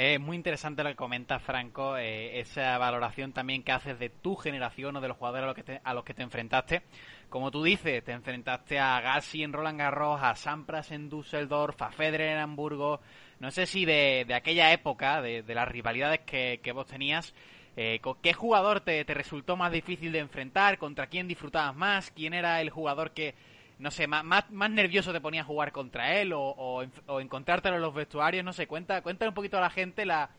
Es muy interesante lo que comenta Franco, esa valoración también que haces de tu generación o de los jugadores a los que te, a los que te enfrentaste. Como tú dices, te enfrentaste a Gassi en Roland Garros, a Sampras en Düsseldorf, a Federer en Hamburgo. No sé si de, aquella época, de, las rivalidades que, vos tenías, eh, ¿qué jugador te, resultó más difícil de enfrentar? ¿Contra quién disfrutabas más? ¿Quién era el jugador que, no sé, más, más, nervioso te ponía a jugar contra él o, o, encontrártelo en los vestuarios? No sé, cuenta, cuéntale un poquito a la gente la,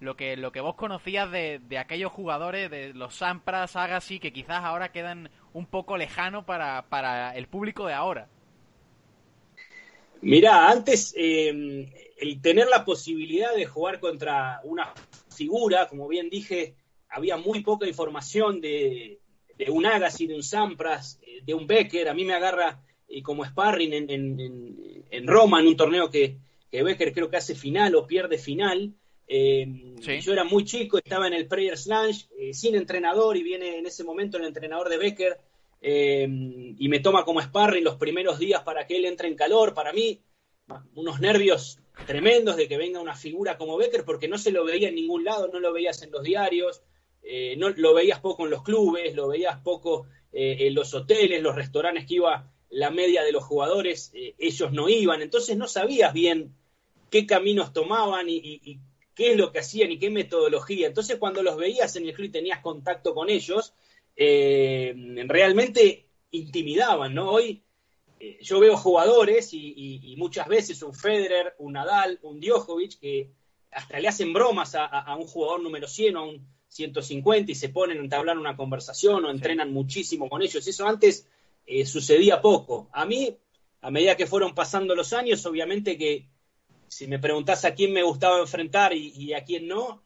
lo que, lo que vos conocías de, de aquellos jugadores, de los Sampras, Agassi, que quizás ahora quedan un poco lejano para, para el público de ahora. Mira, antes eh, el tener la posibilidad de jugar contra una figura, como bien dije, había muy poca información de, de un Agassi, de un Sampras, eh, de un Becker. A mí me agarra eh, como sparring en, en, en, Roma, en un torneo que, que Becker creo que hace final o pierde final. Yo era muy chico, estaba en el Players Lunch, sin entrenador, y viene en ese momento el entrenador de Becker Em, y me toma como sparring los primeros días para que él entre en calor. Para mí, unos nervios tremendos de que venga una figura como Becker, porque no se lo veía en ningún lado, no lo veías en los diarios, eh, no lo veías poco en los clubes, lo veías poco eh, en los hoteles, los restaurantes que iba la media de los jugadores, eh, ellos no iban, entonces no sabías bien qué caminos tomaban y, y, qué es lo que hacían y qué metodología. Entonces cuando los veías en el club y tenías contacto con ellos, eh, realmente intimidaban, ¿no? Hoy eh, yo veo jugadores y, muchas veces un Federer, un Nadal, un Djokovic que hasta le hacen bromas a, un jugador número 100 o a un 150 y se ponen a entablar una conversación o entrenan muchísimo con ellos. Eso antes eh, sucedía poco. A mí, a medida que fueron pasando los años, obviamente que si me preguntás a quién me gustaba enfrentar y a quién no,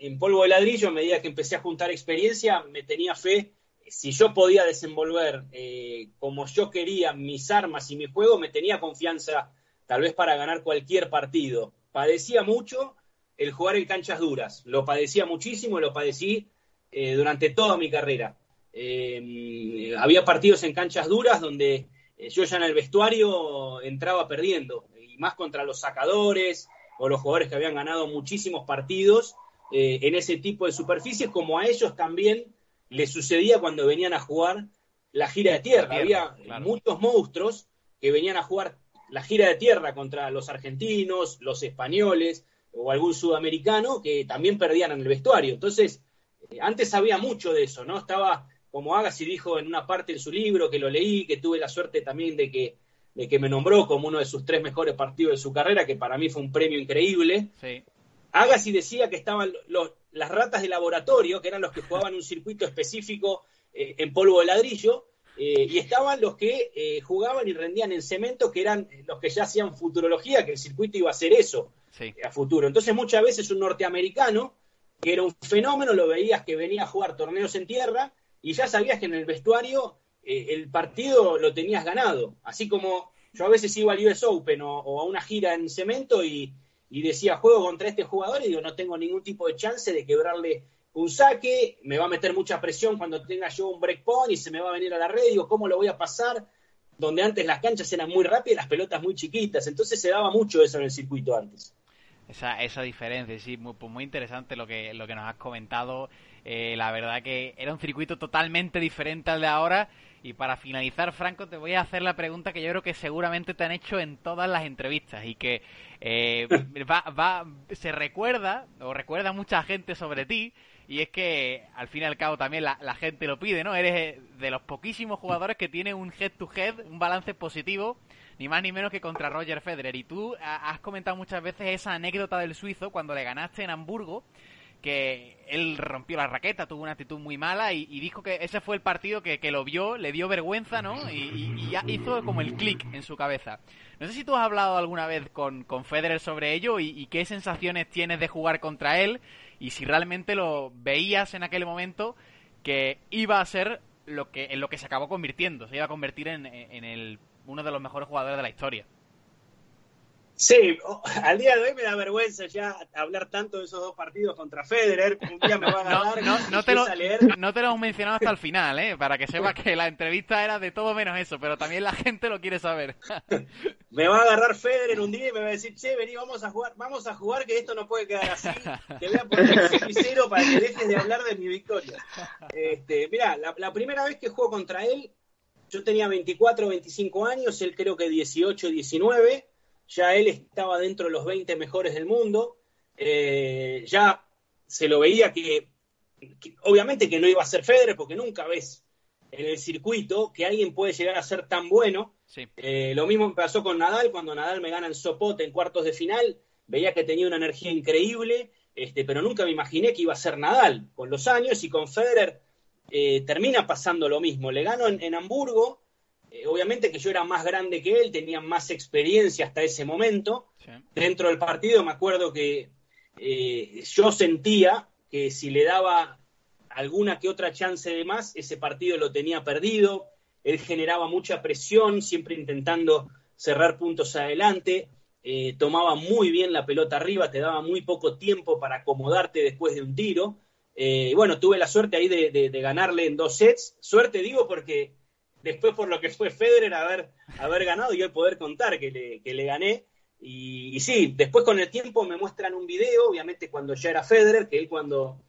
en polvo de ladrillo, a medida que empecé a juntar experiencia, me tenía fe. Si yo podía desenvolver eh, como yo quería mis armas y mi juego, me tenía confianza tal vez para ganar cualquier partido. Padecía mucho el jugar en canchas duras. Lo padecía muchísimo, lo padecí eh, durante toda mi carrera. Eh, había partidos en canchas duras donde eh, yo ya en el vestuario entraba perdiendo, y más contra los sacadores o los jugadores que habían ganado muchísimos partidos en ese tipo de superficies, como a ellos también les sucedía cuando venían a jugar la gira de tierra. Había muchos monstruos que venían a jugar la gira de tierra contra los argentinos, los españoles o algún sudamericano que también perdían en el vestuario. Entonces, eh, antes había mucho de eso, ¿no? Estaba, como Agassi dijo en una parte de su libro, que lo leí, que tuve la suerte también de que, de que me nombró como uno de sus tres mejores partidos de su carrera, que para mí fue un premio increíble. Sí. Agassi decía que estaban los, las ratas de laboratorio, que eran los que jugaban un circuito específico eh, en polvo de ladrillo, eh, y estaban los que jugaban y rendían en cemento, que eran los que ya hacían futurología, que el circuito iba a ser eso a futuro. Entonces muchas veces un norteamericano que era un fenómeno, lo veías que venía a jugar torneos en tierra y ya sabías que en el vestuario eh, el partido lo tenías ganado. Así como yo a veces iba al US Open o, a una gira en cemento y, decía, juego contra este jugador y digo, no tengo ningún tipo de chance de quebrarle un saque, me va a meter mucha presión cuando tenga yo un breakpoint y se me va a venir a la red, digo, ¿cómo lo voy a pasar? Donde antes las canchas eran muy rápidas, las pelotas muy chiquitas, entonces se daba mucho eso en el circuito antes esa, esa diferencia. Sí, muy, muy interesante lo que, lo que nos has comentado. Eh, la verdad que era un circuito totalmente diferente al de ahora. Y para finalizar, Franco, te voy a hacer la pregunta que yo creo que seguramente te han hecho en todas las entrevistas y que eh, <laughs> va, va, se recuerda, o recuerda mucha gente sobre ti, y es que al fin y al cabo también la, la gente lo pide, ¿no? Eres de los poquísimos jugadores que tiene un head-to-head, un balance positivo ni más ni menos que contra Roger Federer. Y tú has comentado muchas veces esa anécdota del suizo cuando le ganaste en Hamburgo, que él rompió la raqueta, tuvo una actitud muy mala y, dijo que ese fue el partido que, lo vio, le dio vergüenza, ¿no? Y, ya hizo como el clic en su cabeza. No sé si tú has hablado alguna vez con, con Federer sobre ello y, qué sensaciones tienes de jugar contra él y si realmente lo veías en aquel momento que iba a ser lo que en lo que se acabó convirtiendo, se iba a convertir en, en el uno de los mejores jugadores de la historia. Sí, al día de hoy me da vergüenza ya hablar tanto de esos dos partidos contra Federer. Un día me va a agarrar. <laughs> no, no, te lo, no te lo hemos mencionado hasta el final, ¿eh? para que sepas que la entrevista era de todo menos eso, pero también la gente lo quiere saber. <laughs> me va a agarrar Federer un día y me va a decir, che, vení, vamos a jugar, vamos a jugar que esto no puede quedar así. Te voy a poner cero para que dejes de hablar de mi victoria. Este, mirá, la, la primera vez que juego contra él yo tenía 24 25 años, él creo que 18, 19, ya él estaba dentro de los 20 mejores del mundo, eh, ya se lo veía que, obviamente que no iba a ser Federer porque nunca ves en el circuito que alguien puede llegar a ser tan bueno. Eh, lo mismo pasó con Nadal, cuando Nadal me gana en Sopote en cuartos de final, veía que tenía una energía increíble, este, pero nunca me imaginé que iba a ser Nadal con los años y con Federer eh, termina pasando lo mismo. Le gano en, Hamburgo, eh, obviamente que yo era más grande que él, tenía más experiencia hasta ese momento. Dentro del partido me acuerdo que eh, yo sentía que si le daba alguna que otra chance de más, ese partido lo tenía perdido. Él generaba mucha presión, siempre intentando cerrar puntos adelante. tomaba muy bien la pelota arriba, te daba muy poco tiempo para acomodarte después de un tiro. Eh, bueno, tuve la suerte ahí de, ganarle en dos sets. Suerte digo porque después por lo que fue Federer haber, haber ganado y el poder contar que le, que le gané. Y, sí, después con el tiempo me muestran un video, obviamente cuando ya era Federer, que él cuando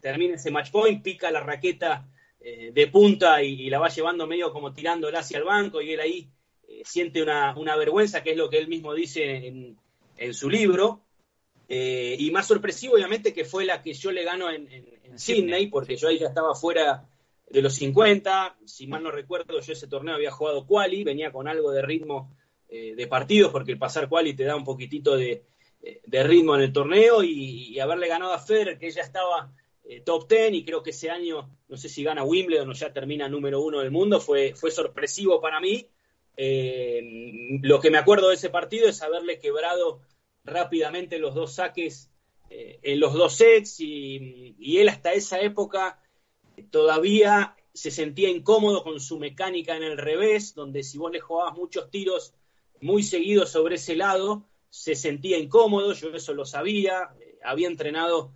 termina ese match point pica la raqueta eh, de punta y, la va llevando medio como tirándola hacia el banco y él ahí eh, siente una, una, vergüenza, que es lo que él mismo dice en, en su libro. Eh, y más sorpresivo, obviamente, que fue la que yo le gano en, Sydney, porque yo ahí ya estaba fuera de los 50. Si mal no recuerdo, yo ese torneo había jugado quali, venía con algo de ritmo eh, de partidos, porque el pasar quali te da un poquitito de, eh, ritmo en el torneo. Y, haberle ganado a Federer, que ya estaba top 10, y creo que ese año, no sé si gana Wimbledon o ya termina número uno del mundo, fue, fue sorpresivo para mí. lo que me acuerdo de ese partido es haberle quebrado rápidamente los dos saques eh, en los dos sets y, él hasta esa época todavía se sentía incómodo con su mecánica en el revés, donde si vos le jugabas muchos tiros muy seguidos sobre ese lado, se sentía incómodo, yo eso lo sabía, había entrenado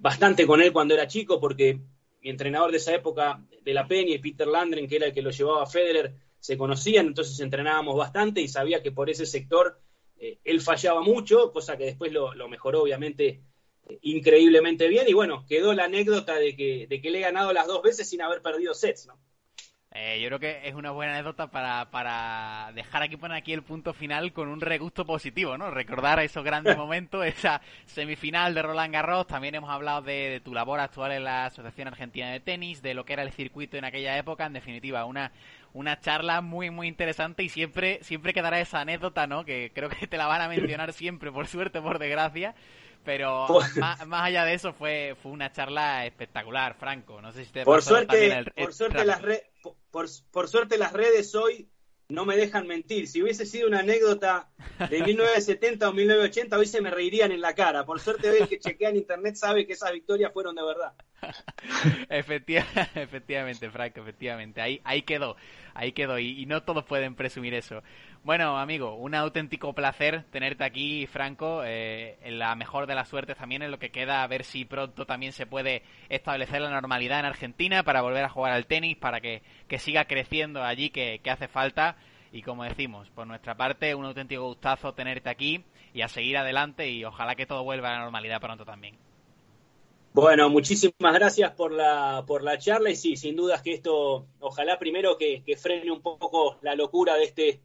bastante con él cuando era chico porque mi entrenador de esa época de la Peña y Peter Landren, que era el que lo llevaba a Federer, se conocían, entonces entrenábamos bastante y sabía que por ese sector él fallaba mucho, cosa que después lo mejoró obviamente increíblemente bien y bueno, quedó la anécdota de que, de que le he ganado las dos veces sin haber perdido sets, ¿no? Eh, yo creo que es una buena anécdota para, para dejar aquí poner aquí el punto final con un regusto positivo, ¿no? Recordar esos grandes <laughs> momentos, esa semifinal de Roland Garros. También hemos hablado de, tu labor actual en la Asociación Argentina de Tenis, de lo que era el circuito en aquella época. En definitiva, una, una charla muy, muy interesante y siempre, siempre quedará esa anécdota, ¿no? Que creo que te la van a mencionar siempre, por suerte, por desgracia. Pero más, más, allá de eso fue, fue una charla espectacular, Franco. No sé si te por suerte, por suerte las por, por, suerte las redes hoy no me dejan mentir. Si hubiese sido una anécdota de <laughs> 1970 o 1980, hoy se me reirían en la cara. Por suerte, el que chequea en internet sabe que esas victorias fueron de verdad. <laughs> <laughs> efectivamente, Franco, efectivamente. Ahí, ahí quedó, ahí quedó. Y, y no todos pueden presumir eso. Bueno, amigo, un auténtico placer tenerte aquí, Franco. Eh, la mejor de las suertes también en lo que queda, a ver si pronto también se puede establecer la normalidad en Argentina para volver a jugar al tenis, para que, siga creciendo allí, que, hace falta. Y como decimos, por nuestra parte, un auténtico gustazo tenerte aquí y a seguir adelante y ojalá que todo vuelva a la normalidad pronto también. Bueno, muchísimas gracias por la, por la charla y sí, sin dudas que esto, ojalá primero que frene un poco la locura de este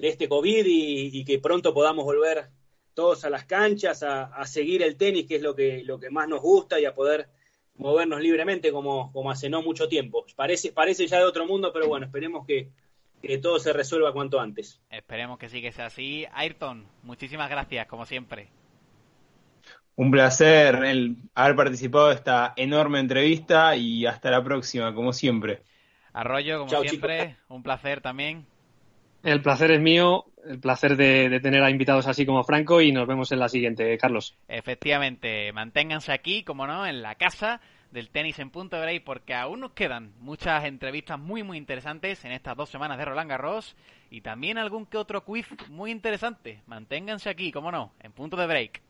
de este COVID y, que pronto podamos volver todos a las canchas, a, seguir el tenis, que es lo que, lo que más nos gusta, y a poder movernos libremente como, como hace no mucho tiempo. Parece, parece ya de otro mundo, pero bueno, esperemos que, que todo se resuelva cuanto antes. Esperemos que sí que sea así. Ayrton, muchísimas gracias, como siempre. Un placer el haber participado de esta enorme entrevista y hasta la próxima, como siempre. Arroyo, como siempre, un placer también. El placer es mío, el placer de, tener a invitados así como Franco y nos vemos en la siguiente, Carlos. Efectivamente, manténganse aquí, como no, en la casa del tenis en punto de break porque aún nos quedan muchas entrevistas muy muy interesantes en estas dos semanas de Roland Garros y también algún que otro quiz muy interesante. Manténganse aquí, como no, en punto de break.